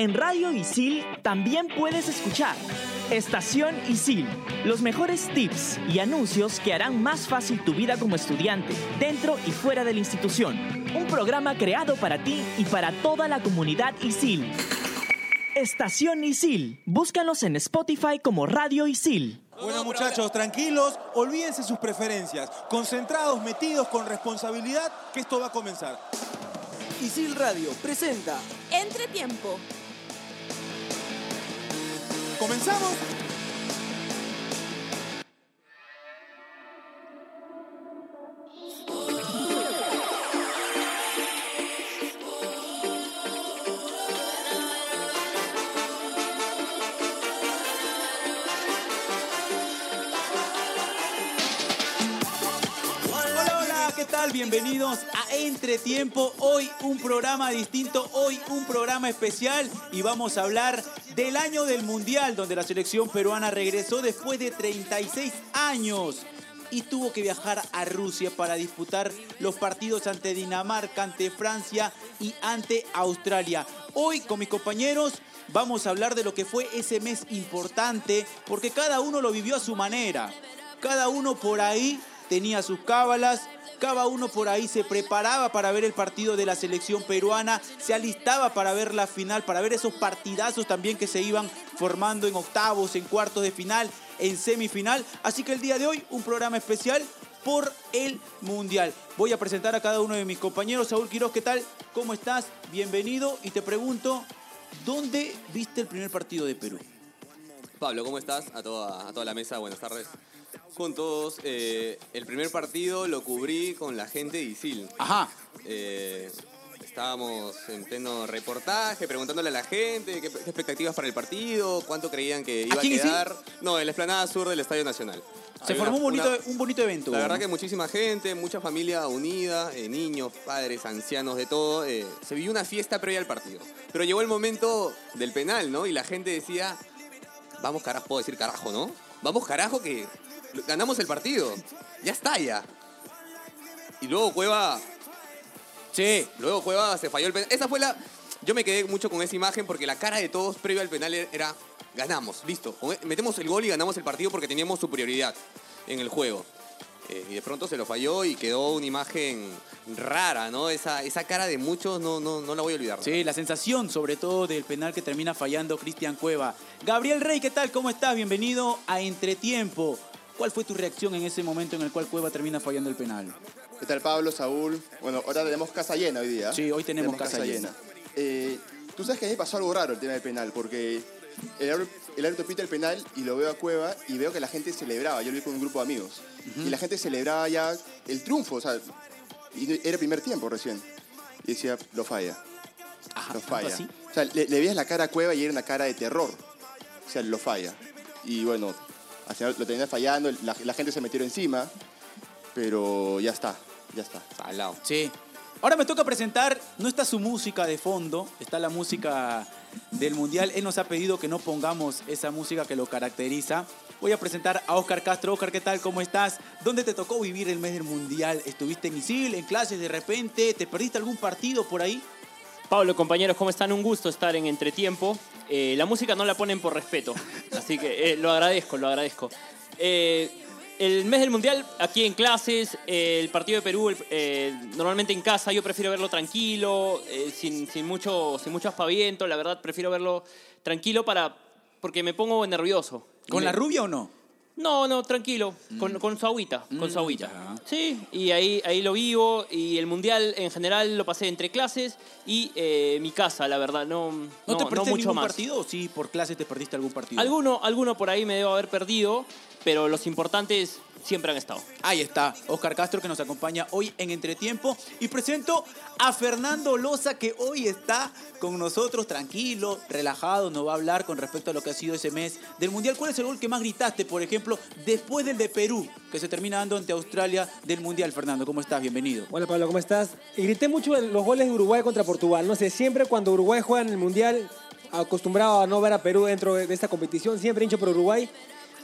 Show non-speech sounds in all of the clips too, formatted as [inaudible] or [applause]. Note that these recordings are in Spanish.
En Radio Isil también puedes escuchar Estación Isil, los mejores tips y anuncios que harán más fácil tu vida como estudiante, dentro y fuera de la institución. Un programa creado para ti y para toda la comunidad Isil. Estación Isil, búscanos en Spotify como Radio Isil. Bueno muchachos, tranquilos, olvídense sus preferencias, concentrados, metidos con responsabilidad, que esto va a comenzar. Isil Radio presenta Entretiempo. ¿Comenzamos? Bienvenidos a Entretiempo. Hoy un programa distinto, hoy un programa especial y vamos a hablar del año del Mundial, donde la selección peruana regresó después de 36 años y tuvo que viajar a Rusia para disputar los partidos ante Dinamarca, ante Francia y ante Australia. Hoy con mis compañeros vamos a hablar de lo que fue ese mes importante, porque cada uno lo vivió a su manera. Cada uno por ahí tenía sus cábalas, cada uno por ahí se preparaba para ver el partido de la selección peruana, se alistaba para ver la final, para ver esos partidazos también que se iban formando en octavos, en cuartos de final, en semifinal. Así que el día de hoy un programa especial por el Mundial. Voy a presentar a cada uno de mis compañeros. Saúl Quiroz, ¿qué tal? ¿Cómo estás? Bienvenido y te pregunto, ¿dónde viste el primer partido de Perú? Pablo, ¿cómo estás? A toda, a toda la mesa, buenas tardes. Con todos, eh, el primer partido lo cubrí con la gente de Isil. Ajá. Eh, estábamos en pleno reportaje, preguntándole a la gente qué, qué expectativas para el partido, cuánto creían que iba a ¿Aquí en Isil? quedar. No, en la explanada sur del Estadio Nacional. Se Había formó un una- bonito, una- un bonito evento. La verdad que muchísima gente, mucha familia unida, eh, niños, padres, ancianos, de todo. eh, se vivió una fiesta previa al partido. Pero llegó el momento del penal, ¿no? Y la gente decía, vamos carajo, puedo decir carajo, ¿no? Vamos carajo que ganamos el partido. Ya está ya. Y luego Cueva, Sí. luego Cueva se falló el penal. Esa fue la... Yo me quedé mucho con esa imagen porque la cara de todos previo al penal era, ganamos, listo. E, Metemos el gol y ganamos el partido porque teníamos superioridad en el juego. Eh, y de pronto se lo falló y quedó una imagen rara, ¿no? Esa, esa cara de muchos no, no, no la voy a olvidar. Sí, la sensación sobre todo del penal que termina fallando Cristian Cueva. Gabriel Rey, ¿qué tal? ¿Cómo estás? Bienvenido a Entretiempo. ¿Cuál fue tu reacción en ese momento en el cual Cueva termina fallando el penal? ¿Qué tal Pablo, Saúl? Bueno, ahora tenemos casa llena hoy día. Sí, hoy tenemos casa llena. Eh, Tú sabes que a mí me pasó algo raro el tema del penal, porque el, árbitro- el árbitro pita el penal y lo veo a Cueva y veo que la gente celebraba. Yo lo vi con un grupo de amigos. Y la gente celebraba ya el triunfo, o sea, y era el primer tiempo recién. Y decía, lo falla. Ajá, Lo ¿tanto falla. así? O sea, le, le veías la cara a Cueva y era una cara de terror. O sea, lo falla. Y bueno, al final lo termina fallando, la, la gente se metió encima, pero ya está, ya está. Salado. Sí. Ahora me toca presentar, no está su música de fondo, está la música del Mundial. Él nos ha pedido que no pongamos esa música que lo caracteriza. Voy a presentar a Oscar Castro. Oscar, ¿qué tal? ¿Cómo estás? ¿Dónde te tocó vivir el mes del Mundial? ¿Estuviste en Isil, en clases de repente? ¿Te perdiste algún partido por ahí? Pablo, compañeros, ¿cómo están? Un gusto estar en Entretiempo. Eh, la música no la ponen por respeto, [laughs] así que eh, lo agradezco, lo agradezco. Eh, el mes del Mundial, aquí en clases, eh, el partido de Perú, el- eh, normalmente en casa, yo prefiero verlo tranquilo, sin, sin, mucho, sin mucho aspaviento, la verdad prefiero verlo tranquilo para, porque me pongo nervioso. ¿Con Me- la rubia o no? No, no, tranquilo, con, con su agüita, con su agüita. ya. Sí, y ahí, ahí lo vivo y el mundial en general lo pasé entre clases y eh, mi casa, la verdad, no, ¿No, no, te no perdiste mucho ningún más. partido o sí, por clases te perdiste algún partido? Alguno, alguno por ahí me debo haber perdido, pero los importantes siempre han estado. Ahí está, Oscar Castro que nos acompaña hoy en Entretiempo. Y presento a Fernando Loza que hoy está con nosotros tranquilo, relajado, nos va a hablar con respecto a lo que ha sido ese mes del Mundial. ¿Cuál es el gol que más gritaste, por ejemplo, después del de Perú, que se termina dando ante Australia del Mundial? Fernando, ¿cómo estás? Bienvenido. Hola Pablo, ¿cómo estás? Y grité mucho en los goles de Uruguay contra Portugal. No sé, siempre cuando Uruguay juega en el Mundial, acostumbrado a no ver a Perú dentro de esta competición, siempre hincho por Uruguay.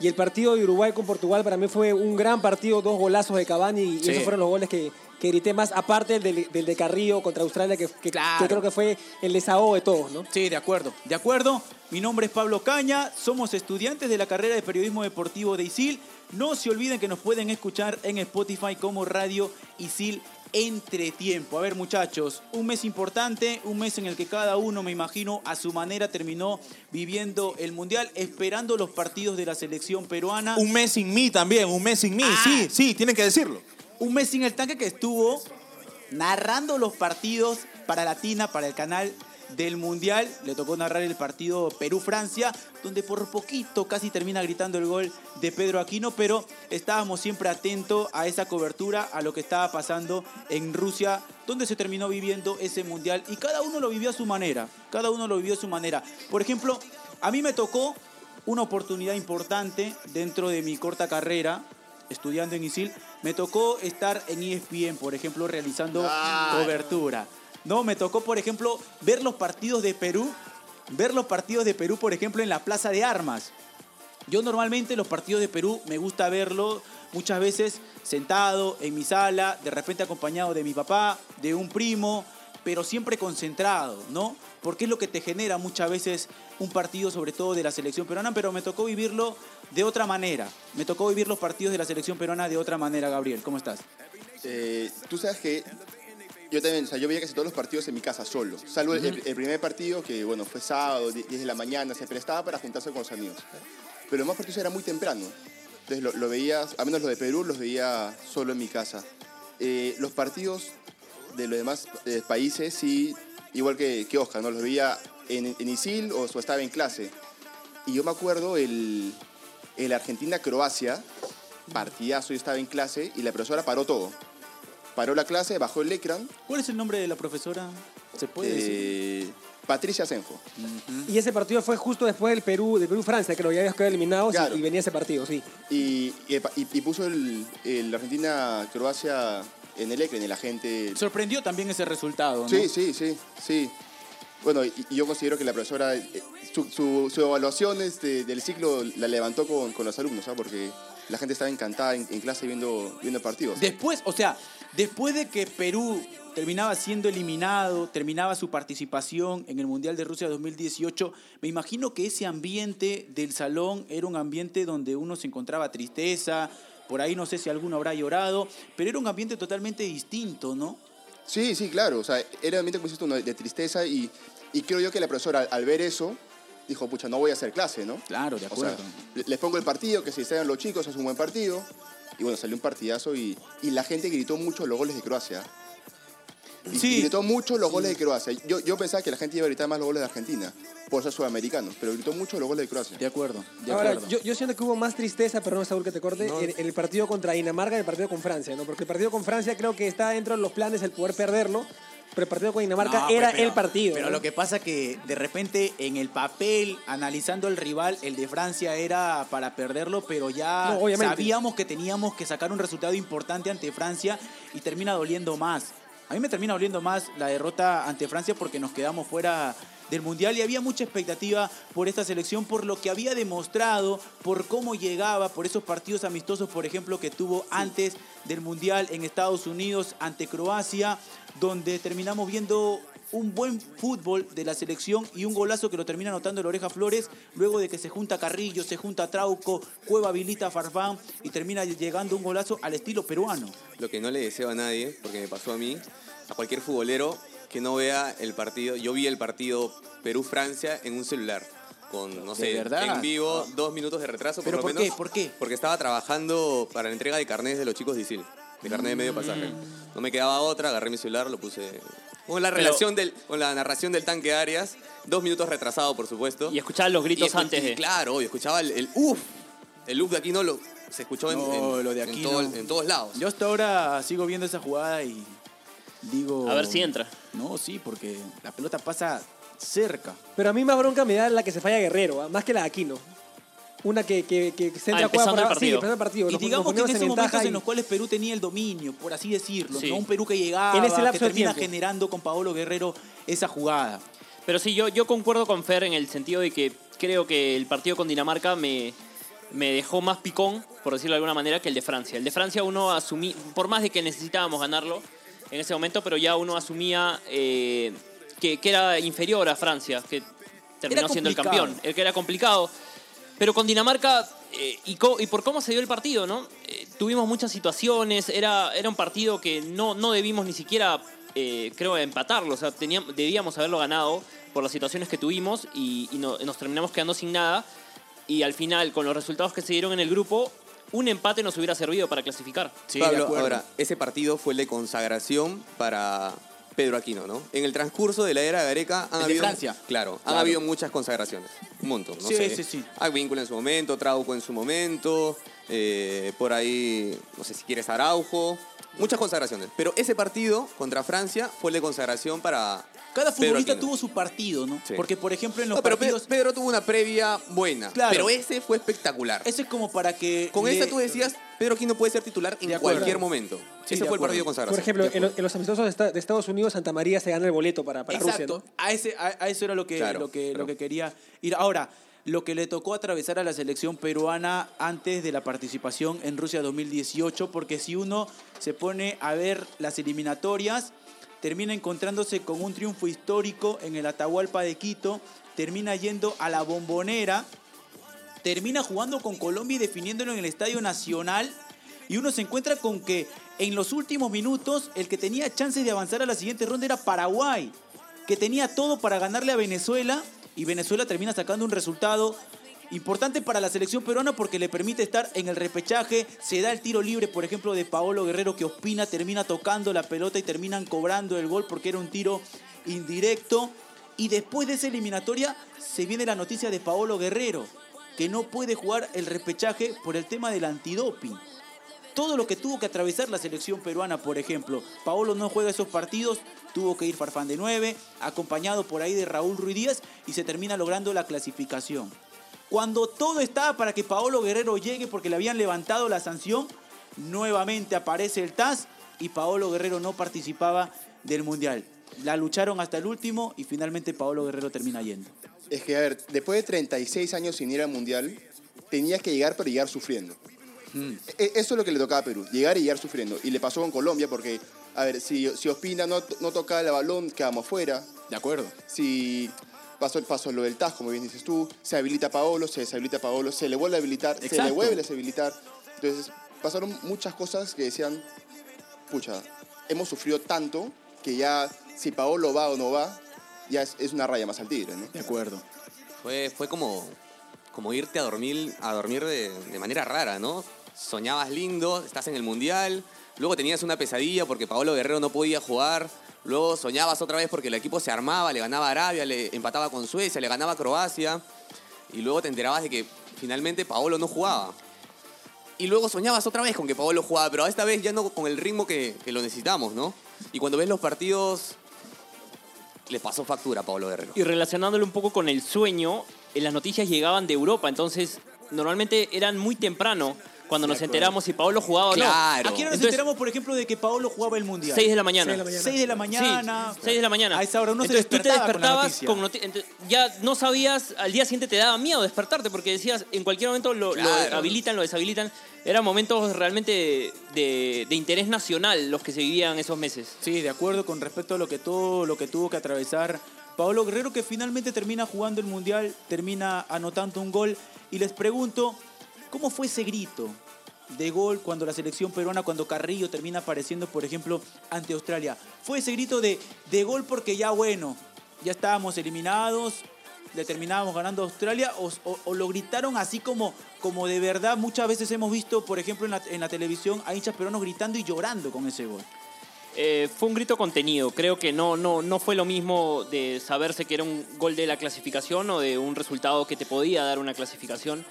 Y el partido de Uruguay con Portugal para mí fue un gran partido, dos golazos de Cavani y Sí. esos fueron los goles que, que grité más, aparte del, del de Carrillo contra Australia, que, que- Claro. que creo que fue el desahogo de todos, ¿no? Sí, de acuerdo, de acuerdo. Mi nombre es Pablo Caña, somos estudiantes de la carrera de periodismo deportivo de ISIL. No se olviden que nos pueden escuchar en Spotify como Radio ISIL Entretiempo. A ver muchachos, un mes importante, un mes en el que cada uno, me imagino, a su manera terminó viviendo el Mundial, esperando los partidos de la selección peruana. Un mes sin mí también, un mes sin mí. Ah. Sí, sí, tienen que decirlo. Un mes sin el tanque que estuvo narrando los partidos para Latina, para el canal del Mundial. Le tocó narrar el partido Perú-Francia, donde por poquito casi termina gritando el gol de Pedro Aquino, pero estábamos siempre atentos a esa cobertura, a lo que estaba pasando en Rusia, donde se terminó viviendo ese Mundial. Y cada uno lo vivió a su manera, cada uno lo vivió a su manera. Por ejemplo, a mí me tocó una oportunidad importante dentro de mi corta carrera estudiando en ISIL, me tocó estar en ESPN, por ejemplo, realizando Claro. cobertura. No, me tocó, por ejemplo, ver los partidos de Perú, ver los partidos de Perú, por ejemplo, en la Plaza de Armas. Yo normalmente los partidos de Perú me gusta verlos muchas veces sentado en mi sala, de repente acompañado de mi papá, de un primo, pero siempre concentrado, ¿no? Porque es lo que te genera muchas veces un partido, sobre todo de la selección peruana, pero me tocó vivirlo de otra manera. Me tocó vivir los partidos de la selección peruana de otra manera, Gabriel. ¿Cómo estás? Eh, Tú sabes que yo también, o sea, yo veía casi todos los partidos en mi casa solo. Salvo el, el primer partido, que bueno, fue sábado, 10 de la mañana, se prestaba para juntarse con los amigos. Pero más partidos era muy temprano. Entonces lo, lo veía, a menos los de Perú, los veía solo en mi casa. Eh, los partidos de los demás eh, países, sí, igual que, que Oscar, ¿no? Los veía en, en ISIL o, o estaba en clase. Y yo me acuerdo el, el Argentina-Croacia, partidazo, yo estaba en clase y la profesora paró todo. Paró la clase, bajó el ecran. ¿Cuál es el nombre de la profesora? ¿Se puede decir? Patricia Senjo. Y ese partido fue justo después del Perú, de Perú-Francia, que lo habíamos quedado eliminados y- Claro. y, venía ese partido, sí. Y, y, y- y puso el, el Argentina-Croacia en el ecran y la gente... Sorprendió también ese resultado, ¿no? Sí, sí, sí, sí. Bueno, y, y yo considero que la profesora, eh, su, su- su evaluación este, del ciclo la levantó con, con los alumnos, ¿sabes? Porque la gente estaba encantada en, en clase viendo, viendo partidos. Después, o sea, después de que Perú terminaba siendo eliminado, terminaba su participación en el Mundial de Rusia 2018, me imagino que ese ambiente del salón era un ambiente donde uno se encontraba tristeza, por ahí no sé si alguno habrá llorado, pero era un ambiente totalmente distinto, ¿no? Sí, sí, claro. O sea, era un ambiente, como dices de tristeza y, y creo yo que la profesora, al, al ver eso, dijo, pucha, no voy a hacer clase, ¿no? Claro, de O sea, acuerdo. le- les pongo el partido, que se distraigan los chicos, es un buen partido. Y bueno, salió un partidazo y, y la gente gritó mucho los goles de Croacia. Y, Sí. y gritó mucho los goles de Croacia. Yo, yo pensaba que la gente iba a gritar más los goles de Argentina, por ser sudamericanos, pero gritó mucho los goles de Croacia. de acuerdo, de Ahora, acuerdo. yo, yo siento que hubo más tristeza, perdón, Saúl, que te corte, en, en el partido contra Dinamarca y el partido con Francia, ¿no? Porque el partido con Francia creo que está dentro de los planes el poder perderlo, pero el partido con Dinamarca No, era pues, pero- el partido. Pero ¿no? lo que pasa que de repente en el papel, analizando el rival, el de Francia era para perderlo, pero ya sabíamos que teníamos que sacar un resultado importante ante Francia y termina doliendo más. A mí me termina doliendo más la derrota ante Francia porque nos quedamos fuera del Mundial y había mucha expectativa por esta selección, por lo que había demostrado, por cómo llegaba, por esos partidos amistosos, por ejemplo, que tuvo antes del Mundial en Estados Unidos ante Croacia, donde terminamos viendo un buen fútbol de la selección y un golazo que lo termina anotando el Oreja Flores, luego de que se junta Carrillo, se junta Trauco, Cueva habilita a Farfán y termina llegando un golazo al estilo peruano. Lo que no le deseo a nadie, porque me pasó a mí, a cualquier futbolero que no vea el partido. Yo vi el partido Perú-Francia en un celular. Con, no sé, verdad? en vivo, dos minutos de retraso ¿Pero por lo por qué? menos. ¿Por qué? Porque estaba trabajando para la entrega de carnés de los chicos de ISIL. De carnet de medio pasaje. No me quedaba otra, agarré mi celular, lo puse. Con la relación del, con la narración del tanque Arias, dos minutos retrasado, por supuesto. Y escuchar los gritos Y antes y de. Claro, y escuchaba el, el uff. El uff de aquí no lo. Se escuchó en, No, en- lo de en aquí todo- no. en todos lados. Yo hasta ahora sigo viendo esa jugada y digo... A ver si entra. No, sí, porque la pelota pasa cerca. Pero a mí más bronca me da la que se falla Guerrero, ¿ah? más que la de Aquino. Una que, que, que se entra Ah, por el abajo. Sí, partido. empezando el partido. Y Nos- digamos nos que en esos momentos en los cuales Perú tenía el dominio, por así decirlo, Sí. ¿no? Un Perú que llegaba, En ese que lapso de termina tiempo. generando con Paolo Guerrero esa jugada. Pero sí, yo, yo concuerdo con Fer en el sentido de que creo que el partido con Dinamarca me, me dejó más picón, por decirlo de alguna manera, que el de Francia. El de Francia uno asumí, por más de que necesitábamos ganarlo en ese momento, pero ya uno asumía eh, que, que era inferior a Francia, que terminó siendo el campeón, el que era complicado. Pero con Dinamarca, eh, y, co- y por cómo se dio el partido, ¿no? Eh, tuvimos muchas situaciones, era, era un partido que no, no debimos ni siquiera, eh, creo, empatarlo. O sea, teníamos, debíamos haberlo ganado por las situaciones que tuvimos y, y no- nos terminamos quedando sin nada. Y al final, con los resultados que se dieron en el grupo, un empate nos hubiera servido para clasificar. Sí, de Pablo, acuerdo. ahora, ese partido fue el de consagración para Pedro Aquino, ¿no? En el transcurso de la era Gareca han El de habido... Francia. Claro, han habido muchas consagraciones. Un montón, no Sí, sé. sí, sí. Advíncula en su momento, Trauco en su momento, eh, por ahí, no sé si quieres Araujo. Muchas consagraciones. Pero ese partido contra Francia fue el de consagración para... Cada futbolista Aquino. tuvo su partido, ¿no? Sí. Porque, por ejemplo, en los No, pero Pe- partidos... Pedro tuvo una previa buena. Claro. Pero ese fue espectacular. Eso es como para que... Con le- esta tú decías, Pedro Aquino puede ser titular en cualquier momento. Sí, ese fue el partido de consagración. Por ejemplo, en, los- en los amistosos de, esta- de Estados Unidos, Santa María se gana el boleto para, para Rusia, Exacto. ¿no? A, ese, a, a eso era lo que, Claro, lo, que, pero- lo que quería ir. Ahora, lo que le tocó atravesar a la selección peruana antes de la participación en Rusia 2018, porque si uno se pone a ver las eliminatorias, termina encontrándose con un triunfo histórico en el Atahualpa de Quito, termina yendo a la bombonera, termina jugando con Colombia y definiéndolo en el Estadio Nacional. Y uno se encuentra con que en los últimos minutos el que tenía chances de avanzar a la siguiente ronda era Paraguay, que tenía todo para ganarle a Venezuela y Venezuela termina sacando un resultado importante para la selección peruana porque le permite estar en el repechaje, se da el tiro libre, por ejemplo, de Paolo Guerrero que Ospina termina tocando la pelota y terminan cobrando el gol porque era un tiro indirecto. Y después de esa eliminatoria se viene la noticia de Paolo Guerrero, que no puede jugar el repechaje por el tema del antidoping. Todo lo que tuvo que atravesar la selección peruana, por ejemplo. Paolo no juega esos partidos, tuvo que ir Farfán de 9, acompañado por ahí de Raúl Ruiz Díaz y se termina logrando la clasificación. Cuando todo estaba para que Paolo Guerrero llegue porque le habían levantado la sanción, nuevamente aparece el TAS y Paolo Guerrero no participaba del Mundial. La lucharon hasta el último y finalmente Paolo Guerrero termina yendo. Es que, a ver, después de 36 años sin ir al Mundial, tenías que llegar, pero llegar sufriendo. E- Eso es lo que le tocaba a Perú, llegar y llegar sufriendo. Y le pasó con Colombia porque, a ver, si, si Ospina no, no tocaba el balón, quedamos fuera. De acuerdo. Si pasó, pasó lo del TAS, como bien dices tú, se habilita a Paolo, se deshabilita a Paolo, se le vuelve a habilitar, se le vuelve a deshabilitar. Entonces, pasaron muchas cosas que decían, pucha, hemos sufrido tanto que ya si Paolo va o no va, ya es, es una raya más al tigre, ¿no? De acuerdo. Fue, fue como, como irte a dormir, a dormir de, de manera rara, ¿no? Soñabas lindo, estás en el Mundial, luego tenías una pesadilla porque Paolo Guerrero no podía jugar, luego soñabas otra vez porque el equipo se armaba, le ganaba Arabia, le empataba con Suecia, le ganaba Croacia, y luego te enterabas de que finalmente Paolo no jugaba. Y luego soñabas otra vez con que Paolo jugaba, pero esta vez ya no con el ritmo que, que lo necesitamos, ¿no? Y cuando ves los partidos, le pasó factura a Paolo Guerrero. Y relacionándolo un poco con el sueño, eh, las noticias llegaban de Europa, entonces normalmente eran muy temprano cuando nos enteramos si Paolo jugaba o no. Claro. Aquí ahora nos Entonces- enteramos, por ejemplo, de que Paolo jugaba el Mundial. 6 de la mañana. Seis de la mañana. 6 de la mañana. Sí, 6 de la mañana. A esa hora uno se Entonces tú te despertaba con la despertabas noticia. con ya no sabías, al día siguiente te daba miedo despertarte porque decías, en cualquier momento lo, habilitan, lo deshabilitan. Eran momentos realmente de, de interés nacional los que se vivían esos meses. Sí, de acuerdo con respecto a lo que todo lo que tuvo que atravesar Paolo Guerrero, que finalmente termina jugando el Mundial, termina anotando un gol. Y les pregunto, ¿cómo fue ese grito de gol cuando la selección peruana, cuando Carrillo termina apareciendo, por ejemplo, ante Australia? ¿Fue ese grito de, de gol porque ya bueno, ya estábamos eliminados, le terminábamos ganando a Australia? ¿O, lo gritaron así como, como de verdad muchas veces hemos visto, por ejemplo, en la, en la televisión a hinchas peruanos gritando y llorando con ese gol? Eh, fue un grito contenido. Creo que no, no, no fue lo mismo de saberse que era un gol de la clasificación o de un resultado que te podía dar una clasificación.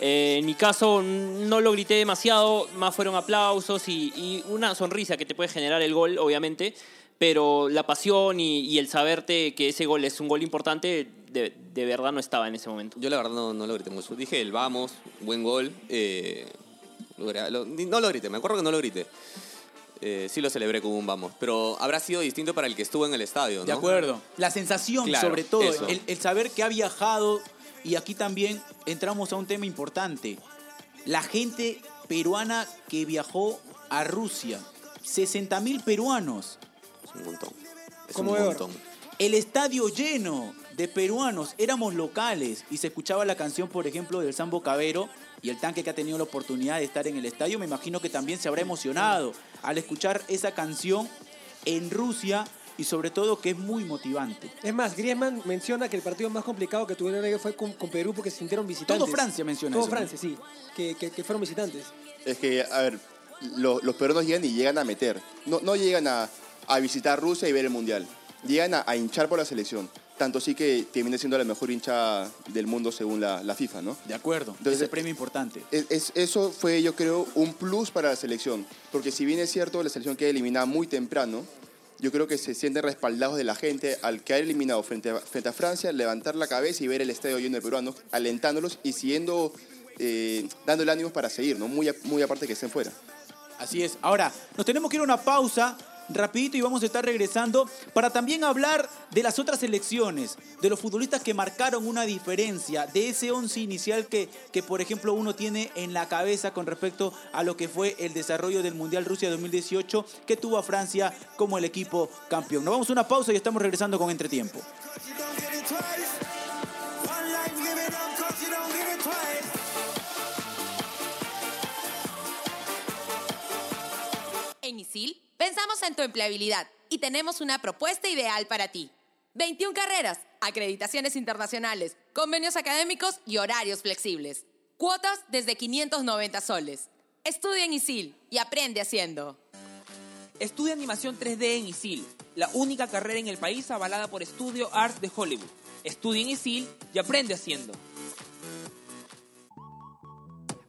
Eh, en mi caso no lo grité demasiado, más fueron aplausos y, y una sonrisa que te puede generar el gol, obviamente, pero la pasión y, y el saberte que ese gol es un gol importante, de, de verdad no estaba en ese momento. Yo la verdad no, no lo grité mucho. Dije el vamos, buen gol. eh, lo no lo grité, me acuerdo que no lo grité. Eh, sí lo celebré como un vamos, pero habrá sido distinto para el que estuvo en el estadio, ¿no? De acuerdo. La sensación, Claro, sobre todo, el, el saber que ha viajado, y aquí también entramos a un tema importante. la gente peruana que viajó a Rusia. 60 mil peruanos. Es un montón. Es un montón. El estadio lleno de peruanos. Éramos locales y se escuchaba la canción, por ejemplo, del Sambo Cabero y el tanque que ha tenido la oportunidad de estar en el estadio. Me imagino que también se habrá emocionado al escuchar esa canción en Rusia y sobre todo que es muy motivante. Es más, Griezmann menciona que el partido más complicado que tuvieron ellos fue con, con Perú porque se sintieron visitantes. Todo Francia menciona Todo. Francia, sí. Que, que- que fueron visitantes. Es que, a ver, lo- los peruanos llegan y llegan a meter. No, no llegan a, a visitar Rusia y ver el Mundial. Llegan a, a hinchar por la selección. Tanto sí que termina siendo la mejor hincha del mundo según la, la FIFA, ¿no? De acuerdo. Entonces, ese premio importante. Es- es- eso fue, yo creo, un plus para la selección. Porque si bien es cierto, la selección queda eliminada muy temprano, yo creo que se sienten respaldados de la gente al quedar eliminado frente a, Francia, levantar la cabeza y ver el estadio lleno de peruanos, alentándolos y siguiendo, eh, dándole ánimos para seguir, ¿no? Muy, muy aparte que estén fuera. Así es. Ahora, nos tenemos que ir a una pausa rapidito y vamos a estar regresando para también hablar de las otras selecciones, de los futbolistas que marcaron una diferencia, de ese once inicial que, que por ejemplo uno tiene en la cabeza con respecto a lo que fue el desarrollo del Mundial Rusia 2018 que tuvo a Francia como el equipo campeón. Nos vamos a una pausa y estamos regresando con Entretiempo. En ISIL pensamos en tu empleabilidad y tenemos una propuesta ideal para ti. 21 carreras, acreditaciones internacionales, convenios académicos y horarios flexibles. Cuotas desde 590 soles. Estudia en ISIL y aprende haciendo. Estudia animación 3D en ISIL, la única carrera en el país avalada por Studio Arts de Hollywood. Estudia en ISIL y aprende haciendo.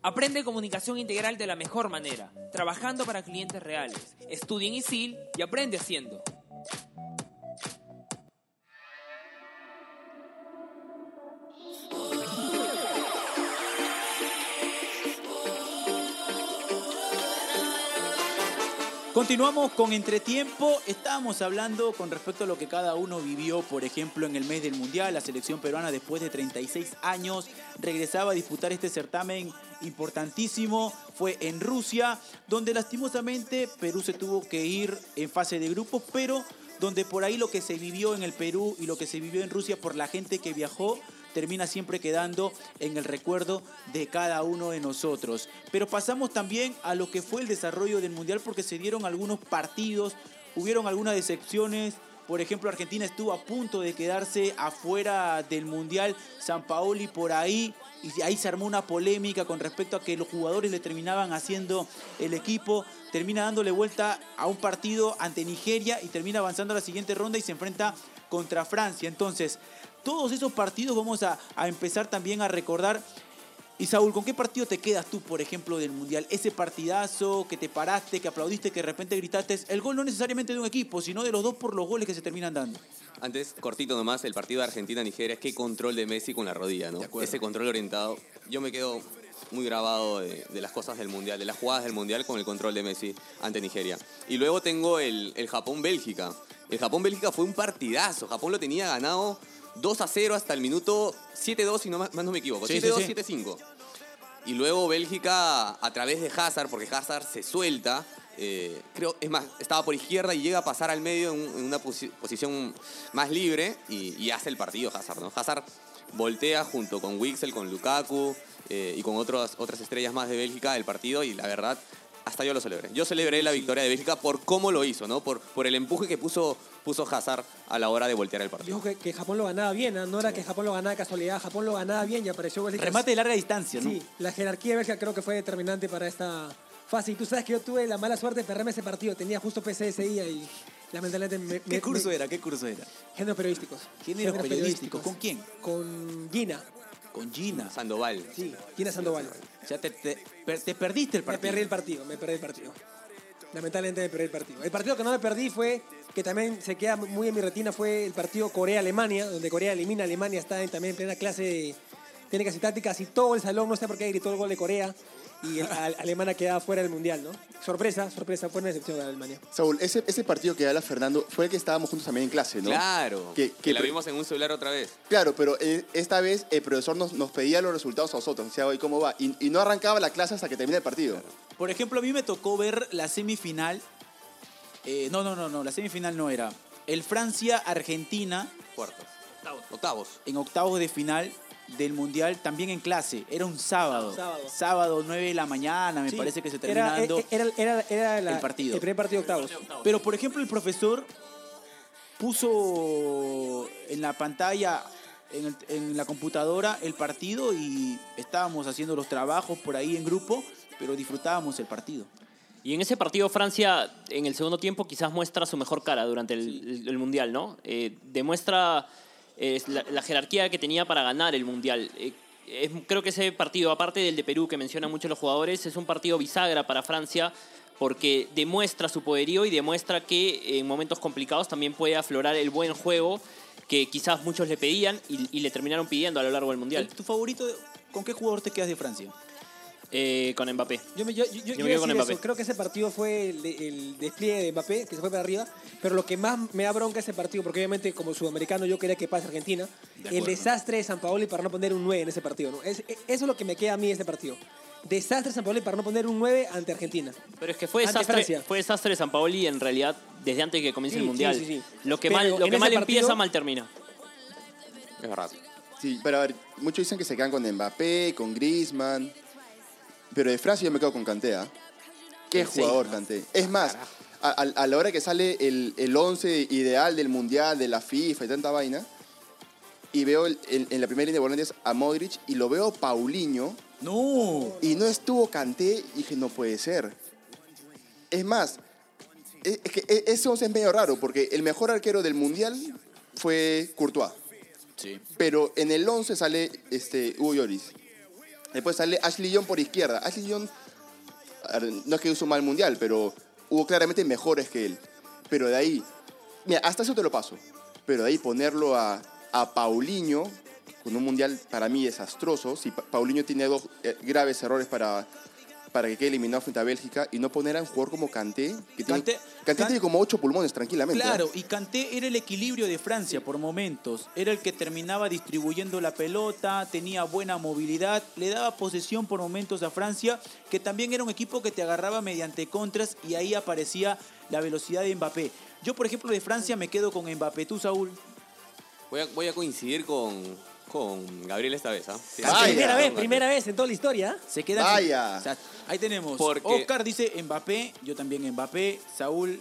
Aprende comunicación integral de la mejor manera, trabajando para clientes reales. Estudia en ISIL y aprende haciendo. Continuamos con Entretiempo. Estábamos hablando con respecto a lo que cada uno vivió, por ejemplo, en el mes del Mundial. La selección peruana, después de 36 años, regresaba a disputar este certamen importantísimo. Fue en Rusia, donde lastimosamente Perú se tuvo que ir en fase de grupos, pero donde por ahí lo que se vivió en el Perú y lo que se vivió en Rusia por la gente que viajó termina siempre quedando en el recuerdo de cada uno de nosotros. Pero pasamos también a lo que fue el desarrollo del Mundial porque se dieron algunos partidos, hubieron algunas decepciones. Por ejemplo, Argentina estuvo a punto de quedarse afuera del Mundial. San Paoli por ahí. Y ahí se armó una polémica con respecto a que los jugadores le terminaban haciendo el equipo. Termina dándole vuelta a un partido ante Nigeria y termina avanzando a la siguiente ronda y se enfrenta contra Francia. Entonces, todos esos partidos vamos a, a empezar también a recordar. Y Saúl, ¿con qué partido te quedas tú, por ejemplo, del Mundial? Ese partidazo que te paraste, que aplaudiste, que de repente gritaste, el gol no necesariamente de un equipo, sino de los dos por los goles que se terminan dando. Antes, cortito nomás, el partido de Argentina-Nigeria, qué control de Messi con la rodilla, ¿no? Ese control orientado. Yo me quedo muy grabado de, de las cosas del Mundial, de las jugadas del Mundial con el control de Messi ante Nigeria. Y luego tengo el, el Japón-Bélgica. El Japón-Bélgica fue un partidazo. Japón lo tenía ganado 2 a 0 hasta el minuto 7-2, si no más, no me equivoco. Sí, sí, 7-2, sí. 7-5. Y luego Bélgica, a través de Hazard, porque Hazard se suelta, eh, creo, es más, estaba por izquierda y llega a pasar al medio en, en una posi- posición más libre y, y hace el partido Hazard, ¿no? Hazard voltea junto con Wixel, con Lukaku eh, y con otras, otras estrellas más de Bélgica el partido y la verdad, hasta yo lo celebré. Yo celebré la victoria de Bélgica por cómo lo hizo, ¿no? Por, por el empuje que puso, puso Hazard a la hora de voltear el partido. Dijo que, que Japón lo ganaba bien, ¿ah? no era que Japón lo ganaba de casualidad, Japón lo ganaba bien y apareció Bélgica. Remate de larga distancia, ¿no? Sí, la jerarquía de Bélgica creo que fue determinante para esta fase. Y tú sabes que yo tuve la mala suerte de perderme ese partido, tenía justo PC ese día y lamentablemente me... ¿Qué me- curso me- era? ¿Qué curso era? Géneros periodísticos. Géneros periodísticos. ¿Con quién? Con Gina, Con Gina. Sandoval. sí, Gina Sandoval. O sea, te, te- per- te perdiste el Me partido. perdí el partido, me perdí el partido. Lamentablemente me perdí el partido. El partido que no me perdí fue, que también se queda muy en mi retina, fue el partido Corea-Alemania, donde Corea elimina a Alemania, está en- también en plena clase de técnicas y tácticas y todo el salón, no sé por qué gritó el gol de Corea. Y el- a- Alemania quedaba fuera del Mundial, ¿no? Sorpresa, sorpresa, fue una decepción de Alemania. Saúl, ese, ese partido que habla Fernando fue el que estábamos juntos también en clase, ¿no? Claro. Que- Que, que la vimos en un celular otra vez. Claro, pero eh, esta vez el profesor nos, nos pedía los resultados a nosotros, decía, oye, ¿cómo va? Y, y no arrancaba la clase hasta que termine el partido. Por ejemplo, a mí me tocó ver la semifinal. eh, no, no, no, no, la semifinal no era. El Francia-Argentina Cuartos. Octavos. en octavos de final del Mundial también en clase. Era un sábado. Sábado. Sábado, 9 de la mañana, me Sí, parece que se era, termina dando. eh, era, era, era la- el partido. El primer partido de octavos. Pero, por ejemplo, el profesor puso en la pantalla, en, el- en la computadora, el partido y estábamos haciendo los trabajos por ahí en grupo, pero disfrutábamos el partido. Y en ese partido Francia, en el segundo tiempo, quizás muestra su mejor cara durante el, el- el Mundial, ¿no? Eh, demuestra la, jerarquía que tenía para ganar el Mundial. Eh, creo que ese partido, aparte del de Perú que mencionan muchos los jugadores, es un partido bisagra para Francia porque demuestra su poderío y demuestra que en momentos complicados también puede aflorar el buen juego que quizás muchos le pedían y, y le terminaron pidiendo a lo largo del Mundial. ¿Tu favorito? ¿Con qué jugador te quedas de Francia? Eh, con Mbappé. Yo me, yo, yo- yo me quedo con decir Mbappé. eso. Creo que ese partido fue el, de- el despliegue de Mbappé, que se fue para arriba. Pero lo que más me da bronca ese partido, porque obviamente como sudamericano yo quería que pase Argentina, el desastre de San Paoli para no poner un 9 en ese partido. ¿no? Es- eso es lo que me queda a mí de este partido. Desastre de San Paoli para no poner un 9 ante Argentina. Pero es que fue desastre, fue desastre de San Paoli en realidad desde antes de que comience Sí, el Mundial. sí, sí. Lo que Pero mal, lo que ese mal partido- empieza, mal termina. Es verdad. Sí, pero a ver, muchos dicen que se quedan con Mbappé, con Griezmann. Pero de Francia yo me quedo con Kanté, ¿ah? Qué Sí, jugador ¿no? Kanté. Es más, a, la hora que sale el, el 11 ideal del Mundial, de la FIFA y tanta vaina, y veo el- el- en la primera línea de volantes a Modric y lo veo Paulinho No. y no estuvo Kanté y dije, no puede ser. Es más, es, es que e- ese 11 es medio raro porque el mejor arquero del Mundial fue Courtois. Sí. Pero en el 11 sale este, Hugo Lloris. Después sale Ashley Young por izquierda. Ashley Young, no es que hizo mal mundial, pero hubo claramente mejores que él. Pero de ahí, mira, hasta eso te lo paso. Pero de ahí ponerlo a, a Paulinho, con un mundial para mí desastroso. Si Pa- Paulinho tiene dos eh, graves errores para, para que quede eliminado frente a Bélgica, y no poner a un jugador como Kanté, que tiene, Kanté- Kanté Kan- tiene como ocho pulmones tranquilamente. ¿eh? Claro, y Kanté era el equilibrio de Francia por momentos. Era el que terminaba distribuyendo la pelota, tenía buena movilidad, le daba posesión por momentos a Francia, que también era un equipo que te agarraba mediante contras y ahí aparecía la velocidad de Mbappé. Yo, por ejemplo, de Francia me quedo con Mbappé. ¿Tú, Saúl? Voy a, voy a coincidir con, con Gabriel esta vez, ¿ah? Sí, Vaya. sí, primera vez, primera vez en toda la historia. Se quedan. Vaya. O sea, ahí tenemos. Porque- Oscar dice Mbappé, yo también Mbappé, Saúl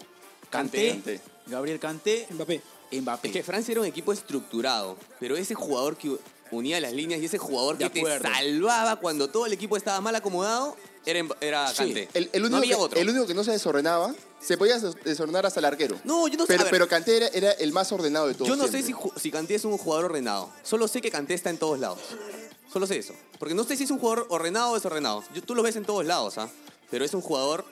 Kanté, Kanté. Gabriel Kanté, Mbappé. Mbappé. Es que Francia era un equipo estructurado, pero ese jugador que unía las líneas y ese jugador De que te salvaba cuando todo el equipo estaba mal acomodado era, Mb- era Sí. Kanté. El, el no único había que, otro. el único que no se desordenaba, se podía des- desordenar hasta el arquero. No, yo no sé. Pero, a ver, pero Kanté era, era el más ordenado de todos. yo no sé si, si Kanté es un jugador ordenado. Solo sé que Kanté está en todos lados. Solo sé eso. Porque no sé si es un jugador ordenado o desordenado. Yo- tú lo ves en todos lados, ¿ah? Pero es un jugador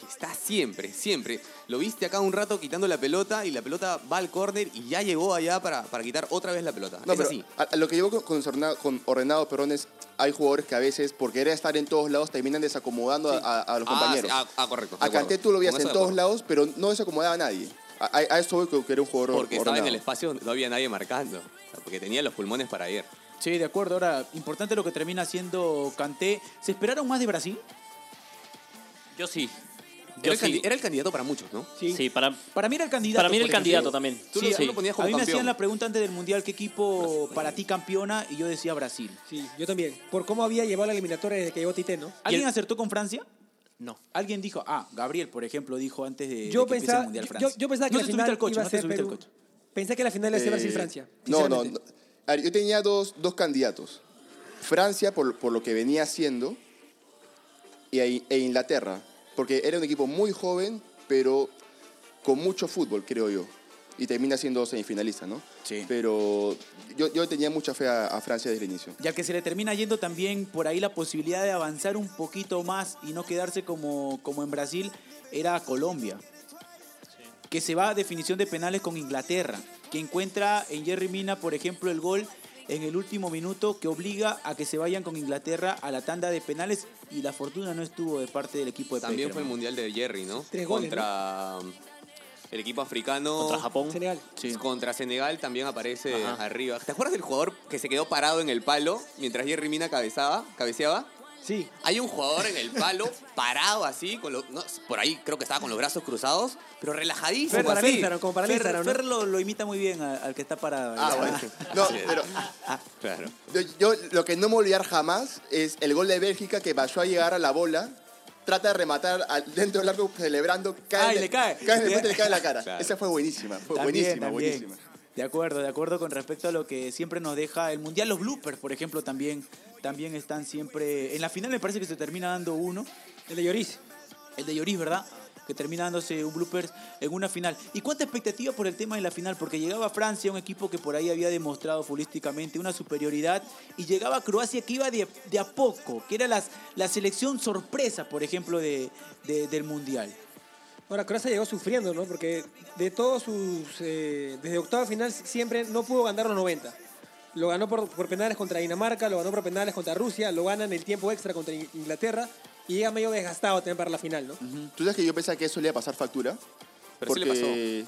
que está siempre, siempre. Lo viste acá un rato quitando la pelota y la pelota va al córner y ya llegó allá para, para quitar otra vez la pelota. No, es pero así. a- a lo que llevo con, con ordenado, perdón, es hay jugadores que a veces, por querer estar en todos lados, terminan desacomodando a- a, a los Ah, compañeros. sí, ah, ah, correcto. a. Kanté tú lo veías en todos lados, pero no desacomodaba a nadie. A, a- eso voy que- era un jugador Porque estaba en el espacio, no había nadie marcando. O sea, porque tenía los pulmones para ir. Sí, de acuerdo. Ahora, importante lo que termina haciendo Kanté. ¿Se esperaron más de Brasil? Yo sí. Era el, candi- sí. era el candidato para muchos, ¿no? Sí, para, Para mí era el candidato. para mí era el candidato también. Tú Sí, lo, tú lo ponías como a mí me campeón. hacían la pregunta antes del Mundial, ¿qué equipo para ti campeona? Y yo decía Brasil. Sí, yo también. Por cómo había llevado la eliminatoria desde que llegó Tite, ¿no? ¿Alguien el- acertó con Francia? No. Alguien dijo, ah, Gabriel, por ejemplo, dijo antes de, de Yo que empiece pensaba, el Mundial yo, Francia. yo pensaba que no la final subiste al coche, iba a no ser Perú. coche. Pensé que la final iba a ser Eh, Brasil-Francia. No, no, sinceramente. no. A ver, yo tenía dos, dos candidatos. Francia, por, por lo que venía haciendo, y, e Inglaterra. Porque era un equipo muy joven, pero con mucho fútbol, creo yo. Y termina siendo semifinalista, ¿no? Sí. Pero yo, yo tenía mucha fe a, a Francia desde el inicio. Y al que se le termina yendo también por ahí la posibilidad de avanzar un poquito más y no quedarse como, como en Brasil era Colombia. Que se va a definición de penales con Inglaterra. Que encuentra en Jerry Mina, por ejemplo, el gol en el último minuto que obliga a que se vayan con Inglaterra a la tanda de penales y la fortuna no estuvo de parte del equipo de También fue el mundial de Jerry, ¿no? Tres goles, Contra el equipo africano. Contra Japón. Senegal. Sí. Contra Senegal también aparece Ajá. arriba. ¿Te acuerdas del jugador que se quedó parado en el palo mientras Jerry Mina cabezaba, cabeceaba? Sí. Hay un jugador en el palo parado así, con los, no, por ahí creo que estaba con los brazos cruzados, pero relajadísimo. Como para el así. Instagram, como para el Fer, ¿no? Fer lo, lo imita muy bien al que está parado. Ah, bueno. No, pero Claro. yo, yo lo que no me voy a olvidar jamás es el gol de Bélgica que pasó a llegar a la bola, trata de rematar al- dentro del arco celebrando, cae, Ay, en- le cae. cae en el frente y le cae en la cara. Claro. Esa fue buenísima, fue También, buenísima, también. buenísima. De acuerdo, de acuerdo con respecto a lo que siempre nos deja el Mundial. Los bloopers, por ejemplo, también, también están siempre... En la final me parece que se termina dando uno. El de Lloris. El de Lloris, ¿verdad? Que termina dándose un blooper en una final. ¿Y cuánta expectativa por el tema de la final? Porque llegaba Francia, un equipo que por ahí había demostrado futbolísticamente una superioridad, y llegaba Croacia que iba de, de a poco, que era las, la selección sorpresa, por ejemplo, de, de- del Mundial. Ahora, Croacia llegó sufriendo, ¿no? Porque de todos sus. eh, desde octavo final siempre no pudo ganar los 90. Lo ganó por, por penales contra Dinamarca, lo ganó por penales contra Rusia, lo gana en el tiempo extra contra In- Inglaterra y llega medio desgastado también para la final, ¿no? ¿Tú sabes que yo pensaba que eso le iba a pasar factura? Pero sí le pasó. Porque-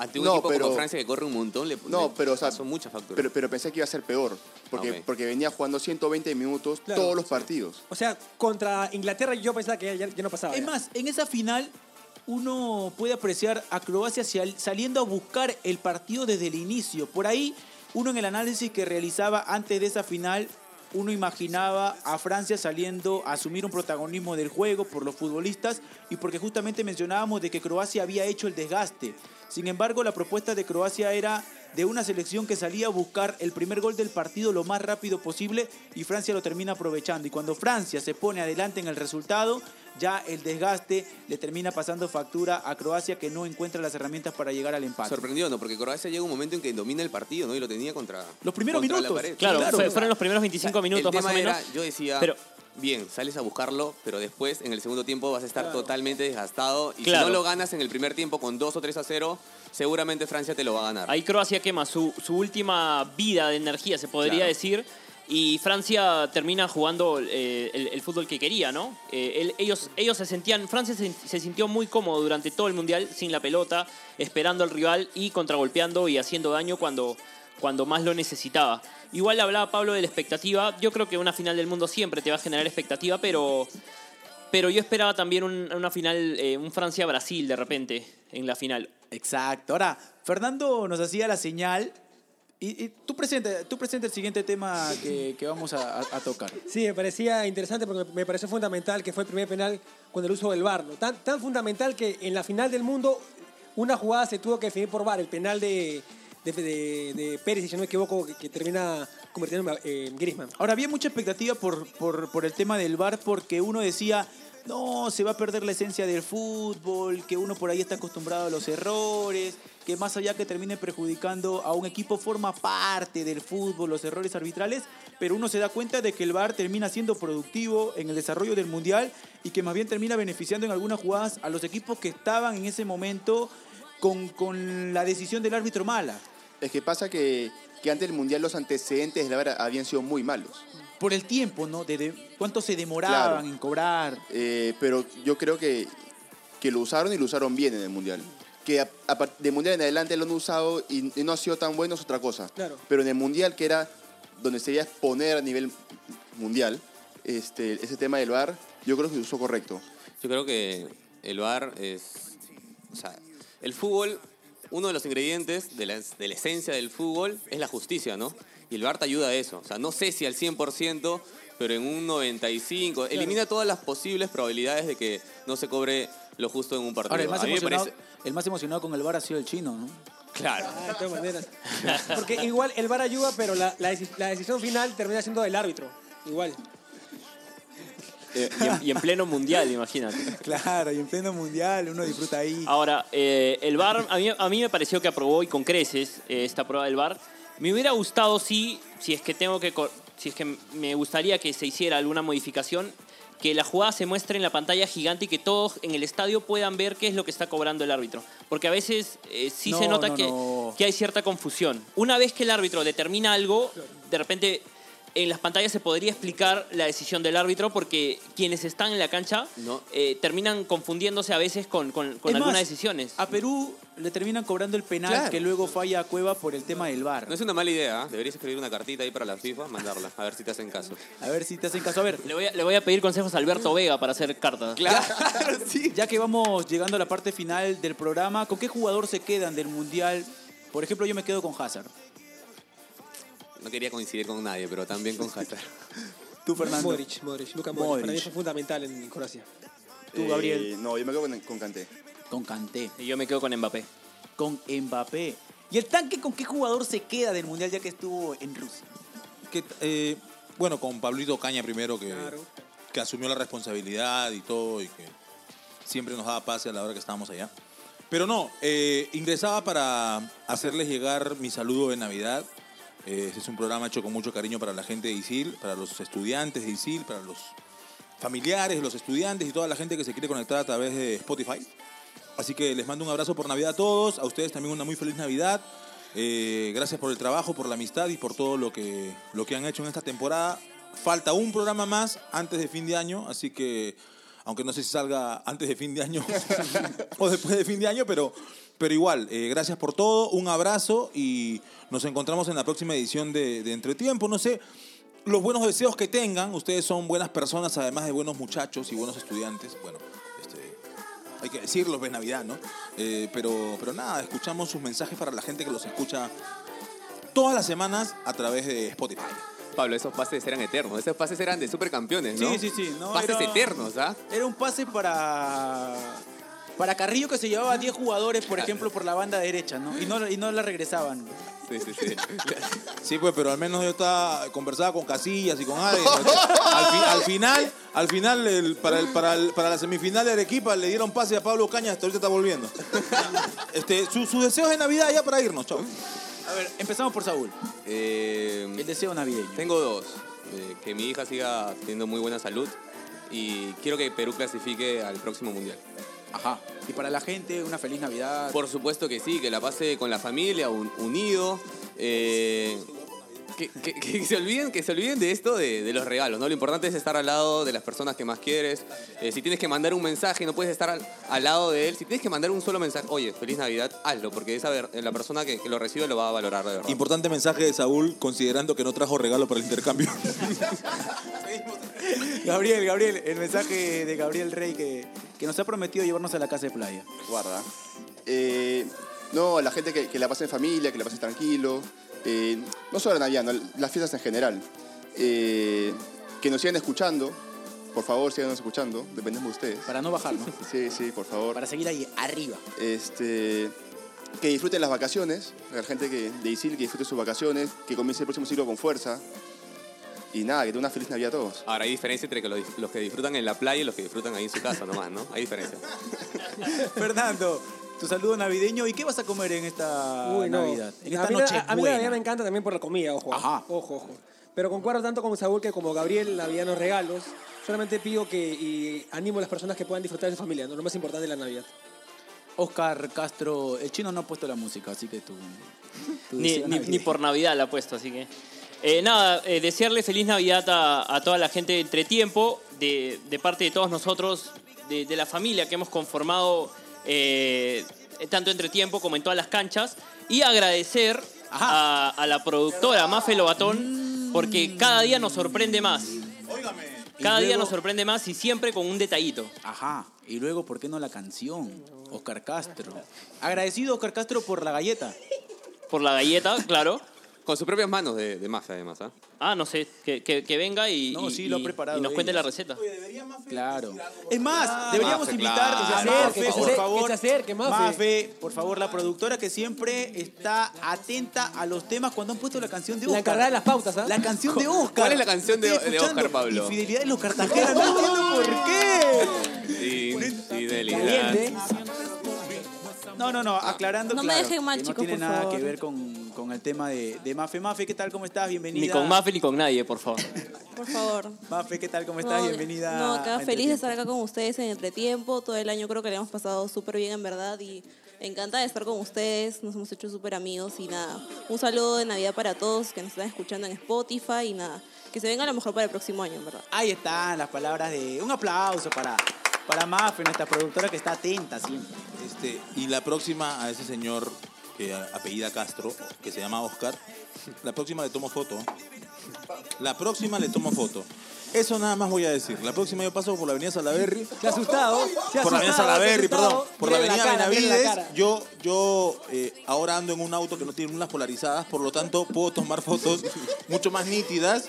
Ante un No, equipo pero- como Francia que corre un montón, le, No, le pero o sea, pasó mucha factura. Pero, pero pensé que iba a ser peor, porque, porque venía jugando 120 minutos Claro. todos los partidos. O sea, contra Inglaterra yo pensaba que ya, ya no pasaba. Es ya. más, en esa final uno puede apreciar a Croacia sal- saliendo a buscar el partido desde el inicio. Por ahí, uno en el análisis que realizaba antes de esa final, uno imaginaba a Francia saliendo a asumir un protagonismo del juego por los futbolistas y porque justamente mencionábamos de que Croacia había hecho el desgaste. Sin embargo, la propuesta de Croacia era de una selección que salía a buscar el primer gol del partido lo más rápido posible y Francia lo termina aprovechando. Y cuando Francia se pone adelante en el resultado, ya el desgaste le termina pasando factura a Croacia que no encuentra las herramientas para llegar al empate. Sorprendió, ¿no? Porque Croacia llega un momento en que domina el partido, ¿no? Y lo tenía contra. Los primeros contra la minutos. pared. Claro, Claro. fue- fueron los primeros 25 minutos el más tema o menos. era, yo decía, Pero- bien, sales a buscarlo, pero después en el segundo tiempo vas a estar totalmente desgastado. Y Claro. si no lo ganas en el primer tiempo con 2 o 3 a 0, seguramente Francia te lo va a ganar. Ahí Croacia quema su, su última vida de energía, se podría Claro. decir. Y Francia termina jugando eh, el, fútbol que quería, ¿no? Eh, el- ellos, ellos se sentían, Francia se, sintió muy cómodo durante todo el Mundial, sin la pelota, esperando al rival y contragolpeando y haciendo daño cuando, cuando más lo necesitaba. Igual hablaba Pablo de la expectativa. Yo creo que una final del mundo siempre te va a generar expectativa, pero, pero yo esperaba también un- una final, eh, un Francia-Brasil de repente en la final. Exacto. Ahora, Fernando nos hacía la señal. Y, y tú, presenta, tú presenta el siguiente tema que, que vamos a, tocar. Sí, me parecía interesante porque me pareció fundamental que fue el primer penal con el uso del VAR. ¿no? Tan, tan fundamental que en la final del mundo una jugada se tuvo que definir por VAR. El penal de, de, de- de Pérez, si yo no me equivoco, que, que termina convirtiendo en eh, Griezmann. Ahora, había mucha expectativa por, por, por el tema del VAR porque uno decía, no, se va a perder la esencia del fútbol, que uno por ahí está acostumbrado a los errores, que más allá que termine perjudicando a un equipo forma parte del fútbol, los errores arbitrales, pero uno se da cuenta de que el VAR termina siendo productivo en el desarrollo del Mundial y que más bien termina beneficiando en algunas jugadas a los equipos que estaban en ese momento con, con la decisión del árbitro mala. Es que pasa que, que antes del Mundial los antecedentes de la VAR habían sido muy malos. Por el tiempo, ¿no? De, de cuánto se demoraban Claro. en cobrar. Eh, pero yo creo que, que lo usaron y lo usaron bien en el Mundial. Que a, a de Mundial en adelante lo han usado y, y no ha sido tan bueno es otra cosa. Claro. Pero en el Mundial, que era donde se iba a exponer a nivel mundial, este, ese tema del VAR, yo creo que se usó correcto. Yo creo que el VAR es. O sea, el fútbol, uno de los ingredientes de la, de la esencia del fútbol es la justicia, ¿no? Y el VAR te ayuda a eso. O sea, no sé si al 100%, pero en un 95%. Elimina todas las posibles probabilidades de que no se cobre lo justo en un partido. Ahora, el más, A mí me emocionado, parece- el más emocionado con el VAR ha sido el chino, ¿no? Claro. Ah, de todas maneras. [laughs] Porque igual el VAR ayuda, pero la, la deci- la decisión final termina siendo del árbitro. Igual. Eh, Y en, y en pleno mundial, imagínate. [laughs] Claro, y en pleno mundial uno disfruta ahí. Ahora, eh, el VAR, a mí, a mí me pareció que aprobó y con creces eh, esta prueba del VAR. Me hubiera gustado, sí, si es que tengo que, si es que me gustaría que se hiciera alguna modificación, que la jugada se muestre en la pantalla gigante y que todos en el estadio puedan ver qué es lo que está cobrando el árbitro. Porque a veces eh, sí No, se nota no, que, no. que hay cierta confusión. Una vez que el árbitro determina algo, de repente en las pantallas se podría explicar la decisión del árbitro porque quienes están en la cancha No. eh, terminan confundiéndose a veces con, con- con Es algunas más, decisiones. A Perú le terminan cobrando el penal Claro. que luego falla a Cueva por el tema del VAR. No es una mala idea, ¿ah? deberías escribir una cartita ahí para la FIFA, mandarla, a ver si te hacen caso. A ver si te hacen caso. A ver, Le voy, a, le voy a pedir consejos a Alberto Vega para hacer cartas. Claro, [laughs] sí. ya que vamos llegando a la parte final del programa, ¿con qué jugador se quedan del Mundial? Por ejemplo, yo me quedo con Hazard. No quería coincidir con nadie, pero también con Hazard. [laughs] Tú, Fernando. Modric, Modric, Luka Modric. Modric. Para mí fue fundamental en Croacia. Tú, Eh, Gabriel. no, yo me quedo con, con Kanté. Con Kanté. Y yo me quedo con Mbappé. Con Mbappé. ¿Y el tanque con qué jugador se queda del Mundial ya que estuvo en Rusia? Que, eh, bueno, con Pablito Caña primero, que, Claro. que asumió la responsabilidad y todo, y que siempre nos daba pase a la hora que estábamos allá. Pero no, eh, ingresaba para hacerles llegar mi saludo de Navidad. Este es un programa hecho con mucho cariño para la gente de ISIL, para los estudiantes de ISIL, para los familiares, los estudiantes y toda la gente que se quiere conectar a través de Spotify. Así que les mando un abrazo por Navidad a todos, a ustedes también una muy feliz Navidad. Eh, gracias por el trabajo, por la amistad y por todo lo que, lo que han hecho en esta temporada. Falta un programa más antes de fin de año, así que, aunque no sé si salga antes de fin de año [laughs] o después de fin de año, pero, pero igual, eh, gracias por todo, un abrazo y nos encontramos en la próxima edición de, de Entretiempo. No sé, los buenos deseos que tengan, ustedes son buenas personas, además de buenos muchachos y buenos estudiantes. Bueno, este, hay que decirlo, es Navidad, ¿no? Eh, pero, pero nada, escuchamos sus mensajes para la gente que los escucha todas las semanas a través de Spotify. Pablo, esos pases eran eternos, esos pases eran de supercampeones, ¿no? Sí, sí, sí. No, pases era- eternos, ¿ah? Era un pase para. Para Carrillo que se llevaba 10 jugadores, por ejemplo, por la banda derecha, ¿no? Y no, y no la regresaban. Sí, sí, sí. Sí, pues, pero al menos yo estaba conversaba con Casillas y con alguien. [laughs] al, fi- al final, al final el- para, el, para, el- para la semifinal de Arequipa le dieron pase a Pablo Cañas, hasta ahorita está volviendo. Este, su- sus deseos de Navidad ya para irnos, chao. A ver, empezamos por Saúl. Eh, El deseo navideño. tengo dos. Eh, que mi hija siga teniendo muy buena salud y quiero que Perú clasifique al próximo mundial. Ajá. Y para la gente, una feliz Navidad. Por supuesto que sí, que la pase con la familia, un- unido. eh, que, que- que se olviden, que se olviden de esto de, de los regalos, ¿no? Lo importante es estar al lado de las personas que más quieres. Eh, si tienes que mandar un mensaje, no puedes estar al, al lado de él. Si tienes que mandar un solo mensaje, oye, feliz Navidad, hazlo, porque esa ver- la persona que, que lo recibe lo va a valorar de verdad. Importante mensaje de Saúl, considerando que no trajo regalo para el intercambio. [laughs] Gabriel, Gabriel, el mensaje de Gabriel Rey que, que nos ha prometido llevarnos a la casa de playa. Guarda. Eh, no, la gente que, que la pase en familia, que la pase tranquilo. Eh, no solo la Navidad, no, las fiestas en general. Eh, que nos sigan escuchando. Por favor, sigan escuchando. Dependemos de ustedes. Para no bajar, ¿no? [laughs] Sí, sí, por favor. Para seguir ahí arriba. Este, que disfruten las vacaciones. La gente que, de ISIL que disfrute sus vacaciones. Que comience el próximo siglo con fuerza. Y nada, que tengan una feliz Navidad a todos. Ahora, hay diferencia entre que los, los que disfrutan en la playa y los que disfrutan ahí en su casa nomás, ¿no? Hay diferencia. [laughs] Fernando, tu saludo navideño. ¿Y qué vas a comer en esta Uy, no. Navidad? En a esta mí, la- noche a, a mí la Navidad me encanta también por la comida, ojo. Ajá. Ojo, ojo. Pero concuerdo tanto con Saúl que como Gabriel, Navidad nos regalos. Solamente pido que y animo a las personas que puedan disfrutar de su familia, ¿no? lo más importante de la Navidad. Oscar Castro, el chino no ha puesto la música, así que tú. tú Ni, por Navidad la ha puesto, así que. Eh, nada, eh, desearle feliz Navidad a, a toda la gente de Entretiempo, de, de parte de todos nosotros, de, de la familia que hemos conformado eh, tanto Entretiempo como en todas las canchas. Y agradecer a, a la productora Mafe Lobatón, porque cada día nos sorprende más. Cada día nos sorprende más y siempre con un detallito. Ajá. Y luego, ¿por qué no la canción? Oscar Castro. Agradecido, Oscar Castro, por la galleta. Por la galleta, claro. Con sus propias manos de, de mafia, además, ¿ah? Ah, no sé, que, que- que venga y, No, y- sí, lo ha y- preparado y nos cuente la receta. Claro. Es más, deberíamos Mafe, invitar claro. a Que se acerque, Mafe, que se por favor. que se acerque, Mafe. Mafe, por favor, la productora que siempre está atenta a los temas cuando han puesto la canción de La Oscar. encargada de las pautas, ¿ah? La canción de Oscar. ¿Cuál es la canción de- Estoy de escuchando Oscar, Pablo? Infidelidad de los Cartagenas, no entiendo por qué. Infidelidad. Caliente. No, no, no, aclarando No me claro, dejen mal, que no chicos, tiene por nada favor. que ver con, con el tema de, de Mafe. Mafe, ¿qué tal? ¿Cómo estás? Bienvenida. Ni con Mafe ni con nadie, por favor. Por favor. Mafe, ¿qué tal? ¿Cómo estás? No, Bienvenida. No, acá feliz de estar acá con ustedes en Entretiempo. Todo el año creo que le hemos pasado súper bien, en verdad. Y Encantada de estar con ustedes, nos hemos hecho súper amigos y nada. Un saludo de Navidad para todos que nos están escuchando en Spotify y nada. Que se venga a lo mejor para el próximo año, en verdad. Ahí están las palabras de un aplauso para, para Mafe, nuestra productora que está atenta siempre. Este, y la próxima a ese señor que apellida Castro, que se llama Oscar, la próxima le tomo foto. La próxima le tomo foto. Eso nada más voy a decir. La próxima yo paso por la avenida Salaberry. Se ha asustado. se ha Por la avenida Salaberry, perdón. Por la avenida cara, la Benavides. Yo, yo eh, ahora ando en un auto que no tiene lunas polarizadas, por lo tanto puedo tomar fotos [laughs] mucho más nítidas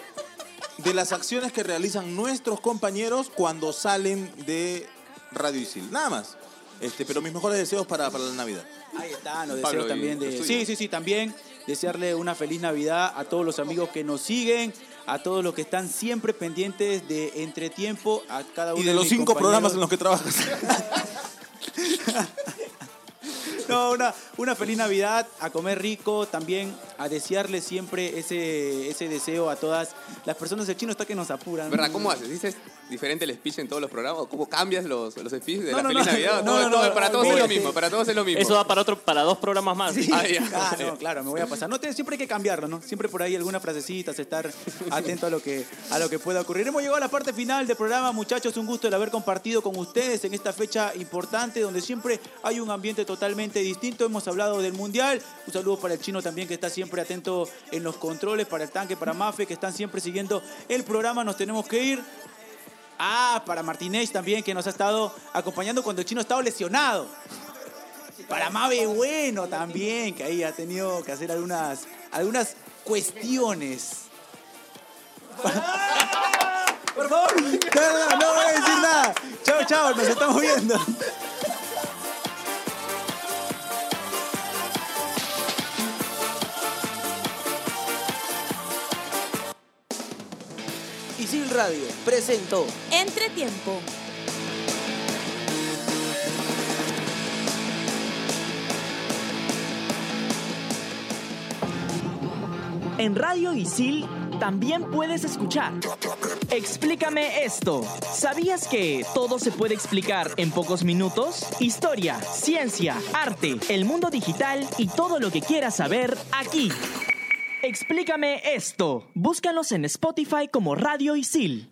de las acciones que realizan nuestros compañeros cuando salen de Radio Isil. Nada más. Este, pero mis mejores deseos para, para la Navidad. Ahí están los Pablo, deseos ¿y también de. Sí, sí, sí, también desearle una feliz Navidad a todos los amigos que nos siguen, a todos los que están siempre pendientes de Entretiempo, a cada uno Y de los mis cinco programas en los que trabajas. [laughs] No, una, una feliz Navidad, a comer rico, también a desearle siempre ese, ese deseo a todas las personas. El chino está que nos apuran. ¿Verdad? ¿Cómo haces? ¿Dices diferente el speech en todos los programas? ¿O ¿Cómo cambias los, los speeches de No, la no, Feliz no. Navidad? No, no, para todos es lo mismo, para todos es lo mismo. Eso va para otro, para dos programas más. Sí, Ah, ya. ah, no, claro, me voy a pasar. No, te- siempre hay que cambiarlo, ¿no? Siempre por ahí algunas frasecitas, estar atento a lo que a lo que pueda ocurrir. Hemos llegado a la parte final del programa, muchachos. Un gusto el haber compartido con ustedes en esta fecha importante, donde siempre hay un ambiente totalmente distinto. Hemos hablado del mundial. Un saludo para el chino también que está siempre atento en los controles, para el tanque, para Mafe, que están siempre siguiendo el programa. Nos tenemos que ir. Ah, para Martínez también, que nos ha estado acompañando cuando el chino estaba lesionado. Para Mabe Bueno también, que ahí ha tenido que hacer algunas, algunas cuestiones. [laughs] Por favor, no voy a decir nada. Chao, chao, nos estamos viendo. Isil Radio presentó Entretiempo. En Radio Isil también puedes escuchar. Explícame esto. ¿Sabías que todo se puede explicar en pocos minutos? Historia, ciencia, arte, el mundo digital y todo lo que quieras saber aquí. Explícame esto. Búscanos en Spotify como Radio Isil.